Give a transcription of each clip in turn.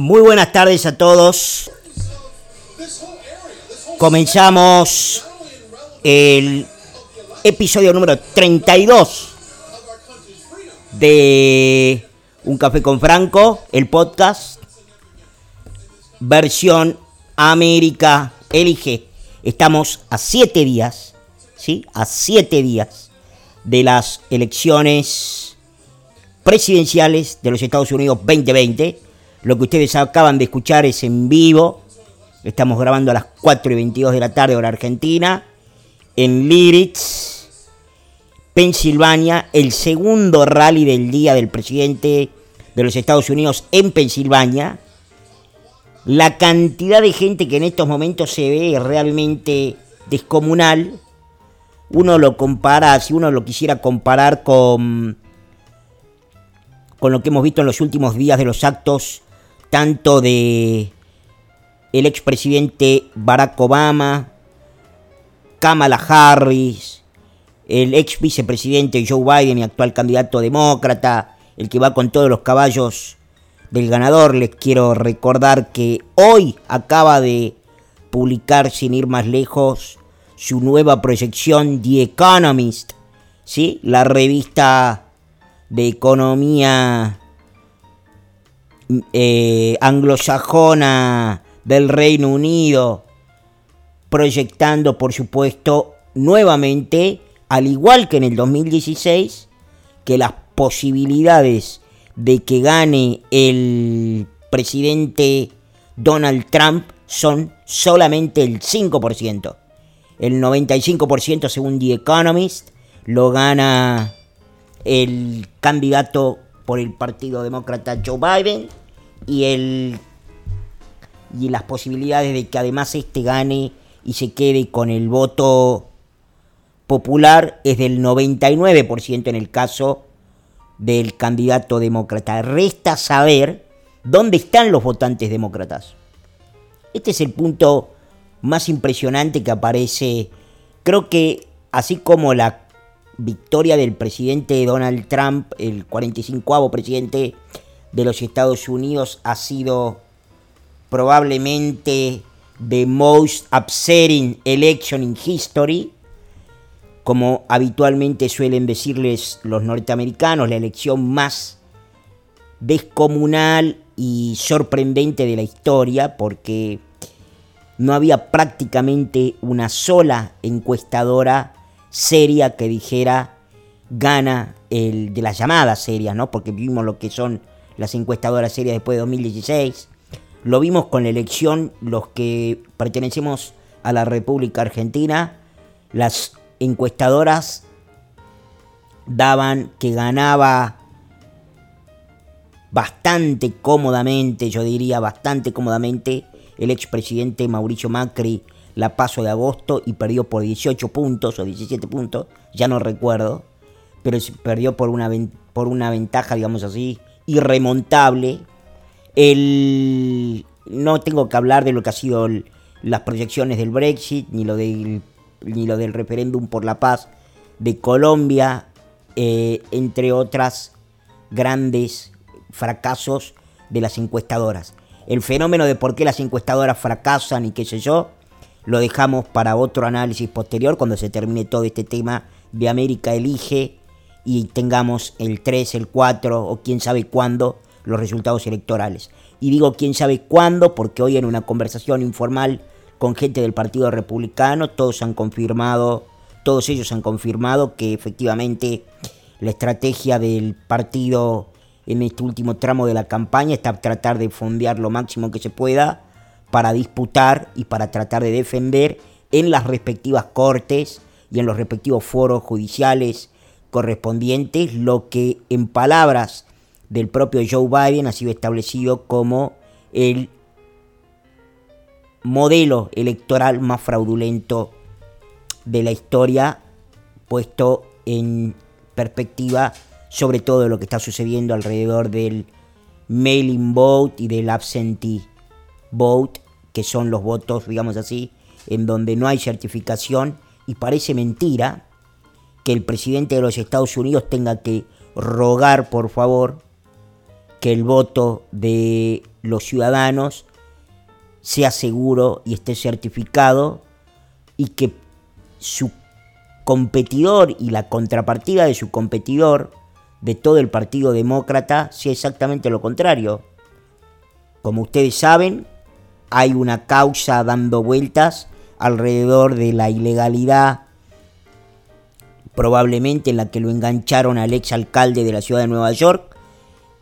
Muy buenas tardes a todos. Comenzamos el episodio número 32 de Un Café con Franco, el podcast, versión América Elige. Estamos a siete días, ¿sí? A siete días de las elecciones presidenciales de los Estados Unidos 2020. Lo que ustedes acaban de escuchar es en vivo. Estamos grabando a las 4 y 22 de la tarde, hora argentina, en Liritz, Pensilvania, el segundo rally del día del presidente de los Estados Unidos en Pensilvania. La cantidad de gente que en estos momentos se ve es realmente descomunal. Uno lo compara, si uno lo quisiera comparar con con lo que hemos visto en los últimos días de los actos, tanto de el expresidente Barack Obama, Kamala Harris, el ex vicepresidente Joe Biden y actual candidato demócrata, el que va con todos los caballos del ganador. Les quiero recordar que hoy acaba de publicar, sin ir más lejos, su nueva proyección The Economist, ¿sí? la revista de economía eh, anglosajona del Reino Unido, proyectando, por supuesto, nuevamente, al igual que en el 2016, que las posibilidades de que gane el presidente Donald Trump son solamente el 5%. El 95% según The Economist lo gana el candidato por el Partido Demócrata Joe Biden y el y las posibilidades de que además este gane y se quede con el voto popular es del 99% en el caso del candidato demócrata. Resta saber dónde están los votantes demócratas. Este es el punto más impresionante que aparece. Creo que así como la victoria del presidente Donald Trump, el 45 presidente de los Estados Unidos, ha sido probablemente the most upsetting election in history, como habitualmente suelen decirles los norteamericanos, la elección más descomunal y sorprendente de la historia, porque no había prácticamente una sola encuestadora seria que dijera gana el de las llamadas serias, ¿no? Porque vimos lo que son las encuestadoras serias después de 2016. Lo vimos con la elección, los que pertenecemos a la República Argentina, las encuestadoras daban que ganaba bastante cómodamente, yo diría bastante cómodamente, el expresidente Mauricio Macri la paso de agosto y perdió por 18 puntos o 17 puntos, ya no recuerdo, pero perdió por una, por una ventaja, digamos así, irremontable. El, no tengo que hablar de lo que ha sido las proyecciones del Brexit, ni lo del, ni lo del referéndum por la paz de Colombia, eh, entre otras grandes fracasos de las encuestadoras. El fenómeno de por qué las encuestadoras fracasan y qué sé yo, lo dejamos para otro análisis posterior cuando se termine todo este tema de América Elige y tengamos el 3, el 4 o quién sabe cuándo los resultados electorales. Y digo quién sabe cuándo porque hoy en una conversación informal con gente del Partido Republicano todos han confirmado, todos ellos han confirmado que efectivamente la estrategia del partido en este último tramo de la campaña está tratar de fondear lo máximo que se pueda para disputar y para tratar de defender en las respectivas cortes y en los respectivos foros judiciales correspondientes lo que en palabras del propio Joe Biden ha sido establecido como el modelo electoral más fraudulento de la historia, puesto en perspectiva sobre todo lo que está sucediendo alrededor del mailing vote y del absentee vote, que son los votos, digamos así, en donde no hay certificación y parece mentira que el presidente de los Estados Unidos tenga que rogar, por favor, que el voto de los ciudadanos sea seguro y esté certificado y que su competidor y la contrapartida de su competidor de todo el Partido Demócrata sea exactamente lo contrario. Como ustedes saben, hay una causa dando vueltas alrededor de la ilegalidad, probablemente en la que lo engancharon al ex alcalde de la ciudad de Nueva York,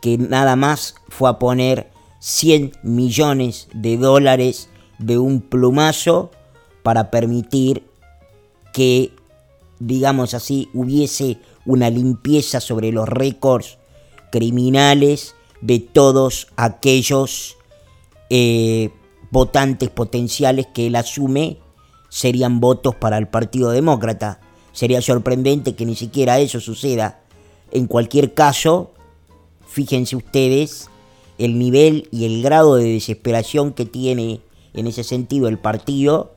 que nada más fue a poner 100 millones de dólares de un plumazo para permitir que, digamos así, hubiese una limpieza sobre los récords criminales de todos aquellos eh, votantes potenciales que él asume serían votos para el Partido Demócrata. Sería sorprendente que ni siquiera eso suceda. En cualquier caso, fíjense ustedes el nivel y el grado de desesperación que tiene en ese sentido el partido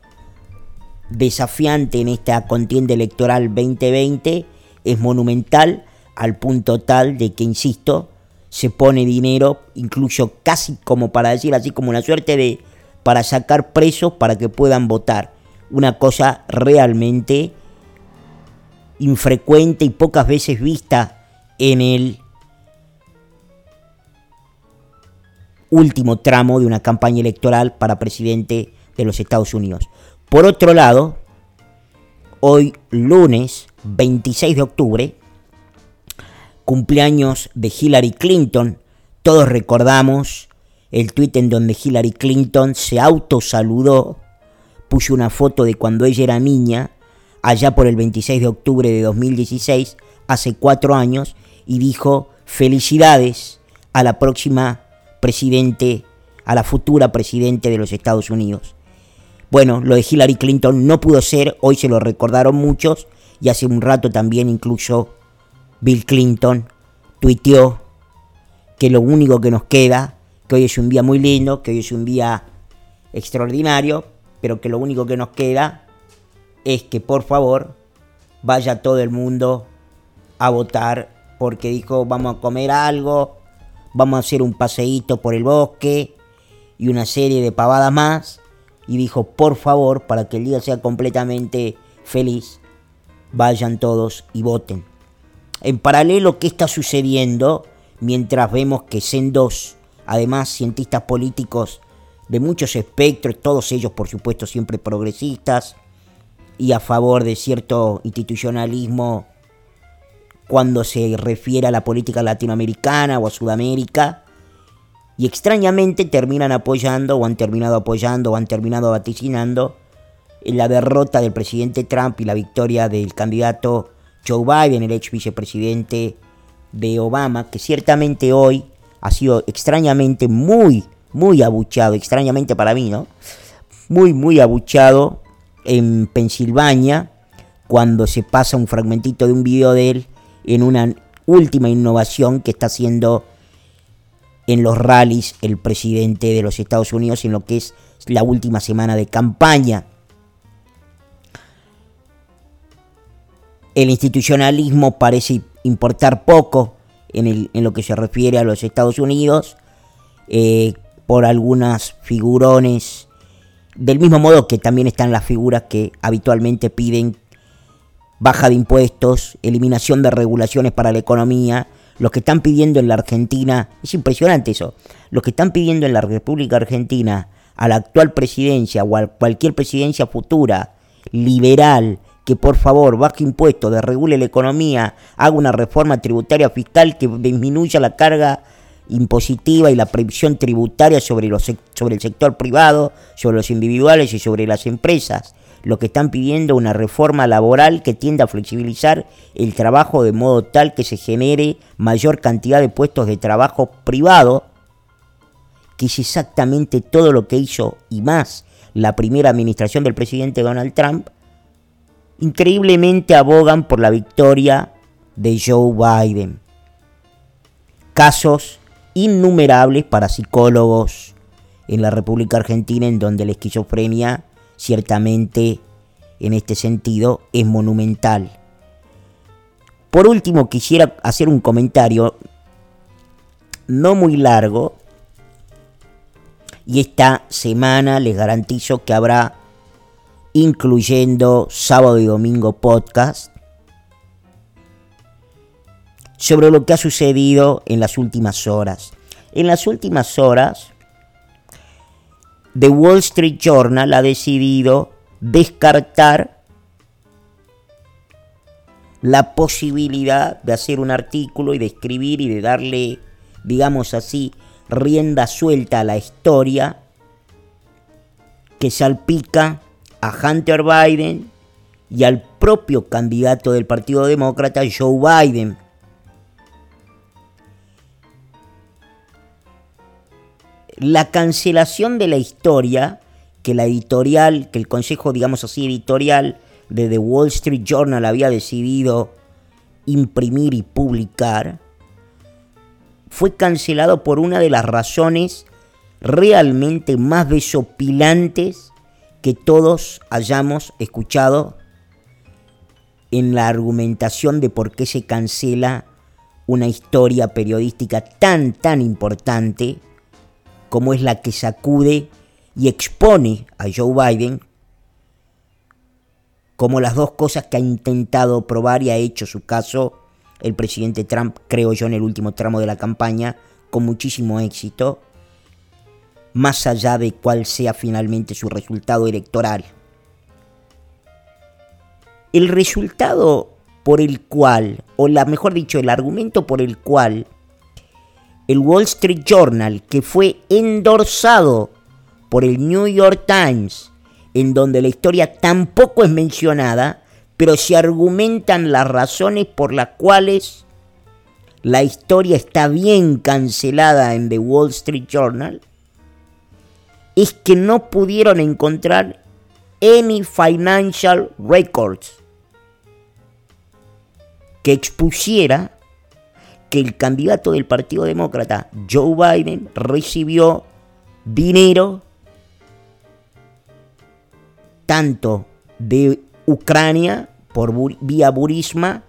desafiante en esta contienda electoral 2020 es monumental al punto tal de que, insisto, se pone dinero, incluso casi como para decir así, como una suerte de para sacar presos para que puedan votar. Una cosa realmente infrecuente y pocas veces vista en el último tramo de una campaña electoral para presidente de los Estados Unidos. Por otro lado, hoy lunes 26 de octubre, cumpleaños de Hillary Clinton, todos recordamos el tuit en donde Hillary Clinton se autosaludó, puso una foto de cuando ella era niña, allá por el 26 de octubre de 2016, hace cuatro años, y dijo felicidades a la próxima presidente, a la futura presidente de los Estados Unidos. Bueno, lo de Hillary Clinton no pudo ser, hoy se lo recordaron muchos, y hace un rato también incluso Bill Clinton tuiteó que lo único que nos queda que hoy es un día muy lindo, que hoy es un día extraordinario, pero que lo único que nos queda es que por favor vaya todo el mundo a votar porque dijo vamos a comer algo, vamos a hacer un paseíto por el bosque y una serie de pavadas más y dijo por favor para que el día sea completamente feliz vayan todos y voten. En paralelo, ¿qué está sucediendo mientras vemos que Sendos además cientistas políticos de muchos espectros, todos ellos por supuesto siempre progresistas y a favor de cierto institucionalismo cuando se refiere a la política latinoamericana o a Sudamérica, y extrañamente terminan apoyando o han terminado apoyando o han terminado vaticinando la derrota del presidente Trump y la victoria del candidato Joe Biden, el ex vicepresidente de Obama, que ciertamente hoy ha sido extrañamente muy, muy abuchado, extrañamente para mí, ¿no? Muy, muy abuchado en Pensilvania cuando se pasa un fragmentito de un video de él en una última innovación que está haciendo en los rallies el presidente de los Estados Unidos en lo que es la última semana de campaña. El institucionalismo parece importar poco en, lo que se refiere a los Estados Unidos, eh, por algunas figurones, del mismo modo que también están las figuras que habitualmente piden baja de impuestos, eliminación de regulaciones para la economía, los que están pidiendo en la Argentina, es impresionante eso, los que están pidiendo en la República Argentina a la actual presidencia o a cualquier presidencia futura liberal que por favor baje impuestos, desregule la economía, haga una reforma tributaria fiscal que disminuya la carga impositiva y la previsión tributaria sobre, los, sobre el sector privado, sobre los individuales y sobre las empresas. Lo que están pidiendo una reforma laboral que tienda a flexibilizar el trabajo de modo tal que se genere mayor cantidad de puestos de trabajo privado, que es exactamente todo lo que hizo y más la primera administración del presidente Donald Trump, increíblemente abogan por la victoria de Joe Biden. Casos innumerables para psicólogos en la República Argentina en donde la esquizofrenia ciertamente en este sentido es monumental. Por último, quisiera hacer un comentario no muy largo. Y esta semana les garantizo que habrá, incluyendo sábado y domingo podcast, sobre lo que ha sucedido en las últimas horas. En las últimas horas, The Wall Street Journal ha decidido descartar la posibilidad de hacer un artículo y de escribir y de darle, digamos así, rienda suelta a la historia que salpica a Hunter Biden y al propio candidato del Partido Demócrata, Joe Biden. La cancelación de la historia que la editorial, que el consejo, digamos así, editorial de The Wall Street Journal había decidido imprimir y publicar, fue cancelado por una de las razones realmente más desopilantes que todos hayamos escuchado en la argumentación de por qué se cancela una historia periodística tan, tan importante como es la que sacude y expone a Joe Biden como las dos cosas que ha intentado probar y ha hecho su caso el presidente Trump, creo yo, en el último tramo de la campaña, con muchísimo éxito, más allá de cuál sea finalmente su resultado electoral. El resultado por el cual, o la mejor dicho, el argumento por el cual el Wall Street Journal, que fue endorsado por el New York Times, en donde la historia tampoco es mencionada, pero se argumentan las razones por las cuales la historia está bien cancelada en The Wall Street Journal, es que no pudieron encontrar any financial records que expusiera que el candidato del Partido Demócrata, Joe Biden, recibió dinero tanto de Ucrania por vía Burisma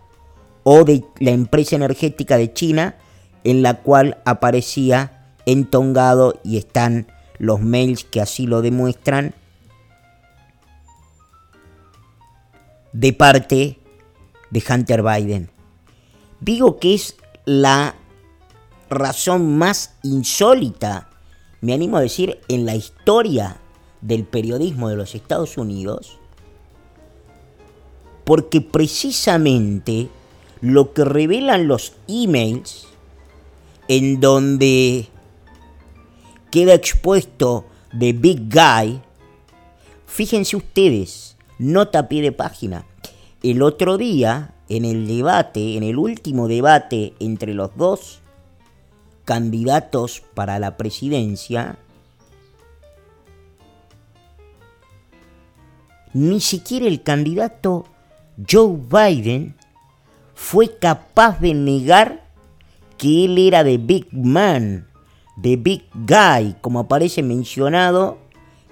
o de la empresa energética de China en la cual aparecía entongado y están los mails que así lo demuestran de parte de Hunter Biden. Digo que es la razón más insólita, me animo a decir, en la historia del periodismo de los Estados Unidos, porque precisamente lo que revelan los emails, en donde queda expuesto The Big Guy, fíjense ustedes, nota a pie de página. El otro día, en el debate, en el último debate entre los dos candidatos para la presidencia, ni siquiera el candidato Joe Biden fue capaz de negar que él era de Big Man, de Big Guy, como aparece mencionado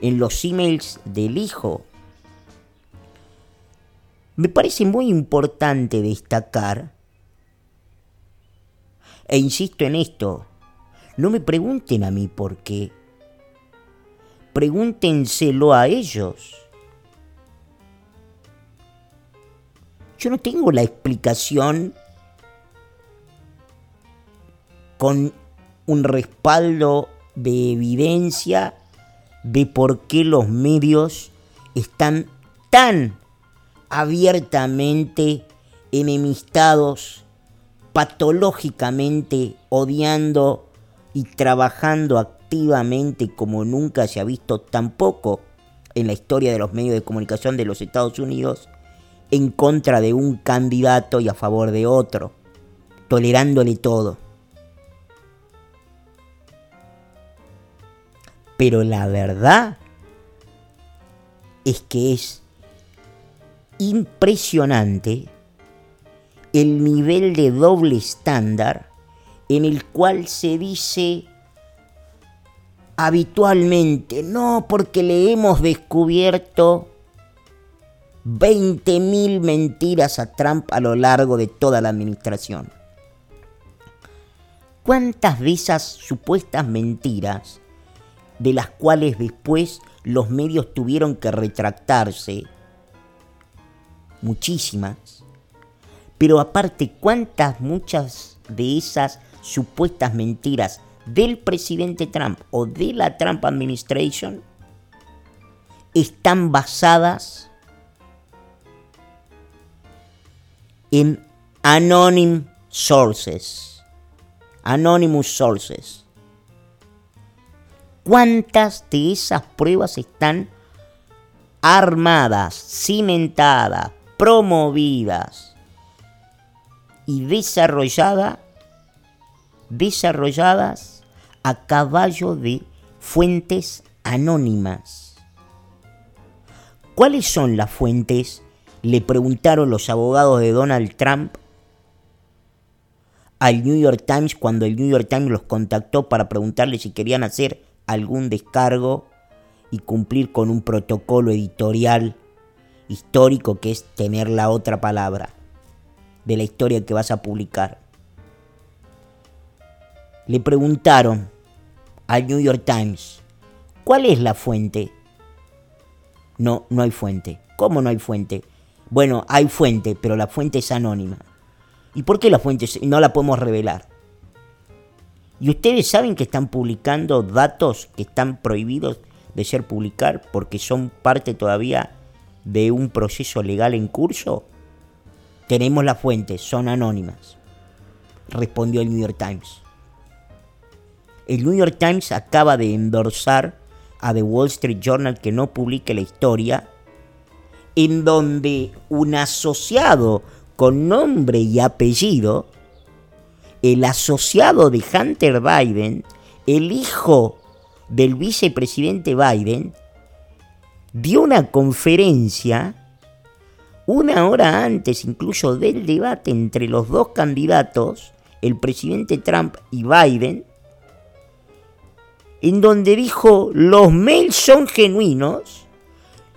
en los emails del hijo. Me parece muy importante destacar, e insisto en esto, no me pregunten a mí por qué, pregúntenselo a ellos. Yo no tengo la explicación con un respaldo de evidencia de por qué los medios están tan abiertamente enemistados, patológicamente odiando y trabajando activamente como nunca se ha visto tampoco en la historia de los medios de comunicación de los Estados Unidos en contra de un candidato y a favor de otro, tolerándole todo. Pero la verdad es que es impresionante el nivel de doble estándar en el cual se dice habitualmente, no porque le hemos descubierto 20.000 mentiras a Trump a lo largo de toda la administración. ¿Cuántas de esas supuestas mentiras, de las cuales después los medios tuvieron que retractarse, muchísimas, pero aparte, ¿cuántas muchas de esas supuestas mentiras del presidente Trump o de la Trump Administration están basadas en anonymous sources? Anonymous sources. ¿Cuántas de esas pruebas están armadas, cimentadas, promovidas y desarrolladas, a caballo de fuentes anónimas. ¿Cuáles son las fuentes? Le preguntaron los abogados de Donald Trump al New York Times cuando el New York Times los contactó para preguntarle si querían hacer algún descargo y cumplir con un protocolo editorial histórico que es tener la otra palabra de la historia que vas a publicar. Le preguntaron al New York Times, ¿cuál es la fuente? No, no hay fuente. ¿Cómo no hay fuente? Bueno, hay fuente, pero la fuente es anónima. ¿Y por qué la fuente no la podemos revelar? Y ustedes saben que están publicando datos que están prohibidos de ser publicar porque son parte todavía de un proceso legal en curso? Tenemos las fuentes, son anónimas, respondió el New York Times. El New York Times acaba de endorsar a The Wall Street Journal que no publique la historia en donde un asociado con nombre y apellido, el asociado de Hunter Biden, el hijo del vicepresidente Biden, dio una conferencia una hora antes incluso del debate entre los dos candidatos, el presidente Trump y Biden, en donde dijo, los mails son genuinos,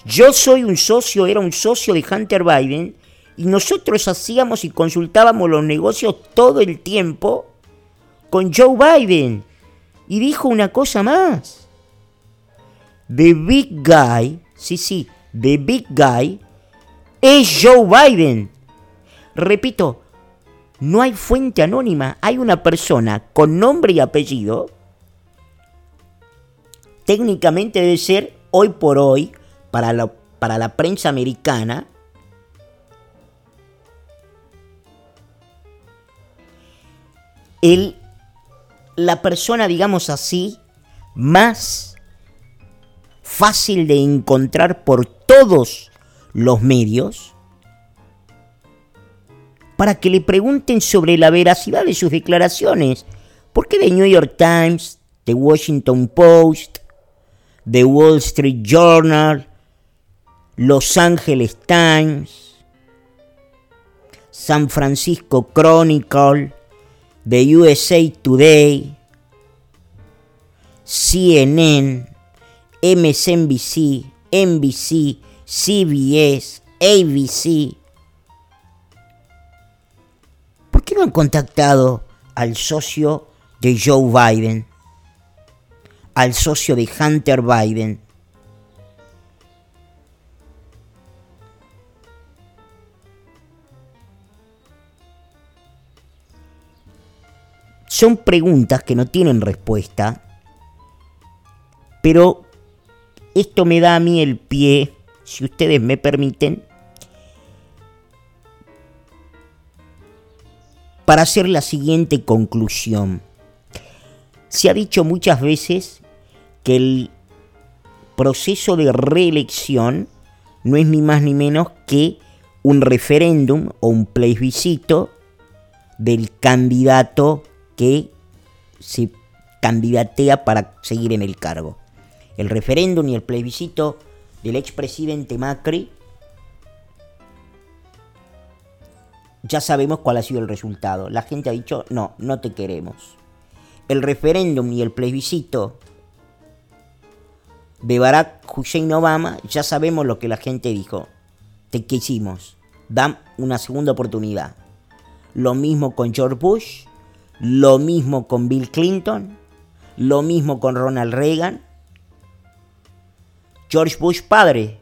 yo soy un socio, era un socio de Hunter Biden, y nosotros hacíamos y consultábamos los negocios todo el tiempo con Joe Biden. Y dijo una cosa más. The Big Guy sí, sí, The Big Guy, es Joe Biden. Repito, no hay fuente anónima, hay una persona con nombre y apellido. Técnicamente debe ser hoy por hoy, para la, para la prensa americana, el, la persona, digamos así, más fácil de encontrar por todos los medios para que le pregunten sobre la veracidad de sus declaraciones. ¿Por qué The New York Times, The Washington Post, The Wall Street Journal, Los Angeles Times, San Francisco Chronicle, The USA Today, CNN, MSNBC, NBC, CBS, ABC. ¿Por qué no han contactado al socio de Joe Biden? Al socio de Hunter Biden. Son preguntas que no tienen respuesta, pero esto me da a mí el pie, si ustedes me permiten, para hacer la siguiente conclusión. Se ha dicho muchas veces que el proceso de reelección no es ni más ni menos que un referéndum o un plebiscito del candidato que se candidatea para seguir en el cargo el referéndum y el plebiscito del expresidente Macri, ya sabemos cuál ha sido el resultado. La gente ha dicho, no, no te queremos. El referéndum y el plebiscito de Barack Hussein Obama, ya sabemos lo que la gente dijo. Te quisimos. Dan una segunda oportunidad. Lo mismo con George Bush, lo mismo con Bill Clinton, lo mismo con Ronald Reagan. George Bush padre,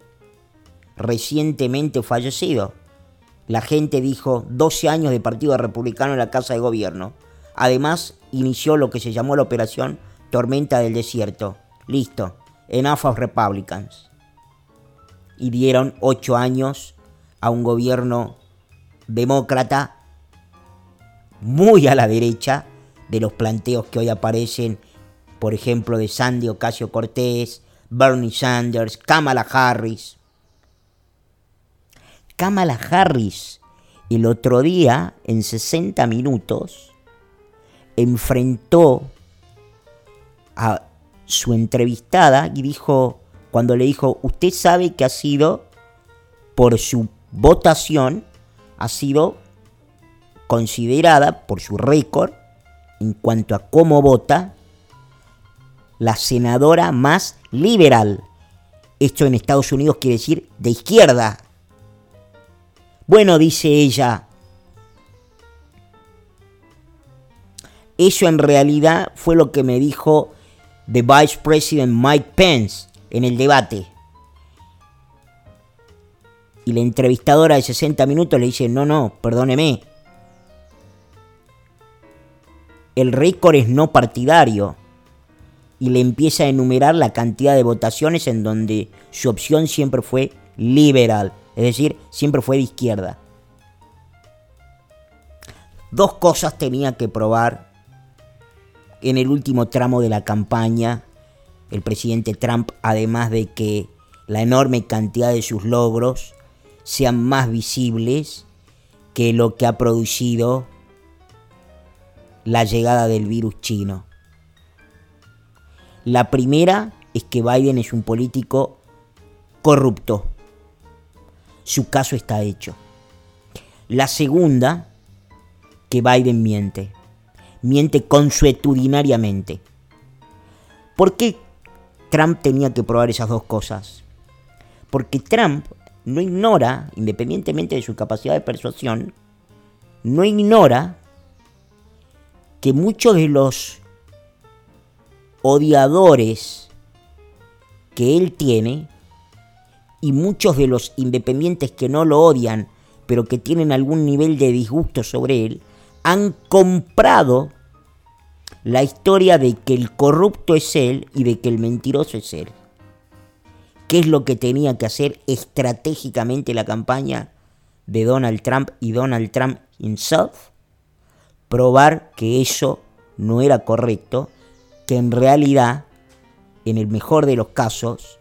recientemente fallecido. La gente dijo 12 años de Partido Republicano en la Casa de Gobierno. Además, inició lo que se llamó la operación Tormenta del Desierto. Listo, enough of Republicans. Y dieron 8 años a un gobierno demócrata muy a la derecha de los planteos que hoy aparecen, por ejemplo, de Sandy Ocasio Cortés, Bernie Sanders, Kamala Harris. Kamala Harris el otro día, en 60 minutos, enfrentó a su entrevistada y dijo, cuando le dijo, usted sabe que ha sido, por su votación, ha sido considerada por su récord en cuanto a cómo vota la senadora más liberal. Esto en Estados Unidos quiere decir de izquierda. Bueno, dice ella, eso en realidad fue lo que me dijo the Vice President Mike Pence en el debate. Y la entrevistadora de 60 minutos le dice, no, no, perdóneme, el récord es no partidario y le empieza a enumerar la cantidad de votaciones en donde su opción siempre fue liberal, es decir, siempre fue de izquierda. Dos cosas tenía que probar en el último tramo de la campaña el presidente Trump, además de que la enorme cantidad de sus logros sean más visibles que lo que ha producido la llegada del virus chino. La primera es que Biden es un político corrupto. Su caso está hecho. La segunda, que Biden miente. Miente consuetudinariamente. ¿Por qué Trump tenía que probar esas dos cosas? Porque Trump no ignora, independientemente de su capacidad de persuasión, no ignora que muchos de los odiadores que él tiene y muchos de los independientes que no lo odian, pero que tienen algún nivel de disgusto sobre él, han comprado la historia de que el corrupto es él y de que el mentiroso es él. ¿Qué es lo que tenía que hacer estratégicamente la campaña de Donald Trump y Donald Trump himself? probar que eso no era correcto, que en realidad, en el mejor de los casos,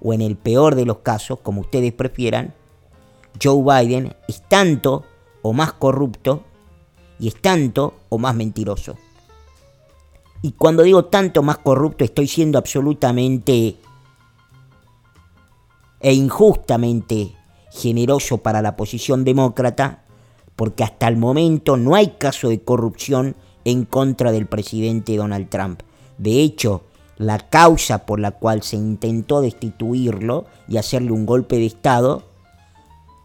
o en el peor de los casos, como ustedes prefieran, Joe Biden es tanto o más corrupto y es tanto o más mentiroso. Y cuando digo tanto más corrupto estoy siendo absolutamente e injustamente generoso para la posición demócrata porque hasta el momento no hay caso de corrupción en contra del presidente Donald Trump. De hecho, la causa por la cual se intentó destituirlo y hacerle un golpe de Estado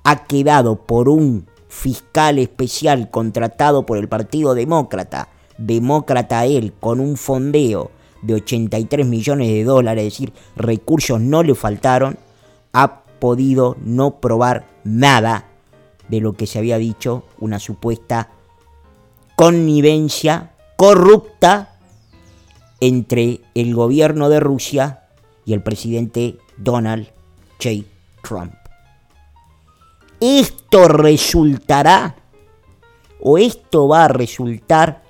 ha quedado por un fiscal especial contratado por el Partido Demócrata, demócrata él, con un fondeo de 83 millones de dólares, es decir, recursos no le faltaron, ha podido no probar nada de lo que se había dicho, una supuesta connivencia corrupta entre el gobierno de Rusia y el presidente Donald J. Trump. Esto resultará, o esto va a resultar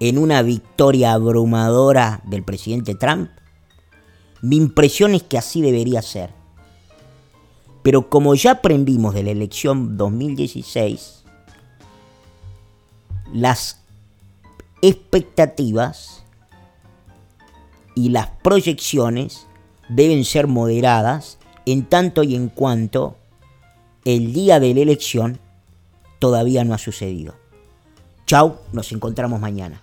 en una victoria abrumadora del presidente Trump. Mi impresión es que así debería ser. Pero como ya aprendimos de la elección 2016, las expectativas y las proyecciones deben ser moderadas en tanto y en cuanto el día de la elección todavía no ha sucedido. Chau, nos encontramos mañana.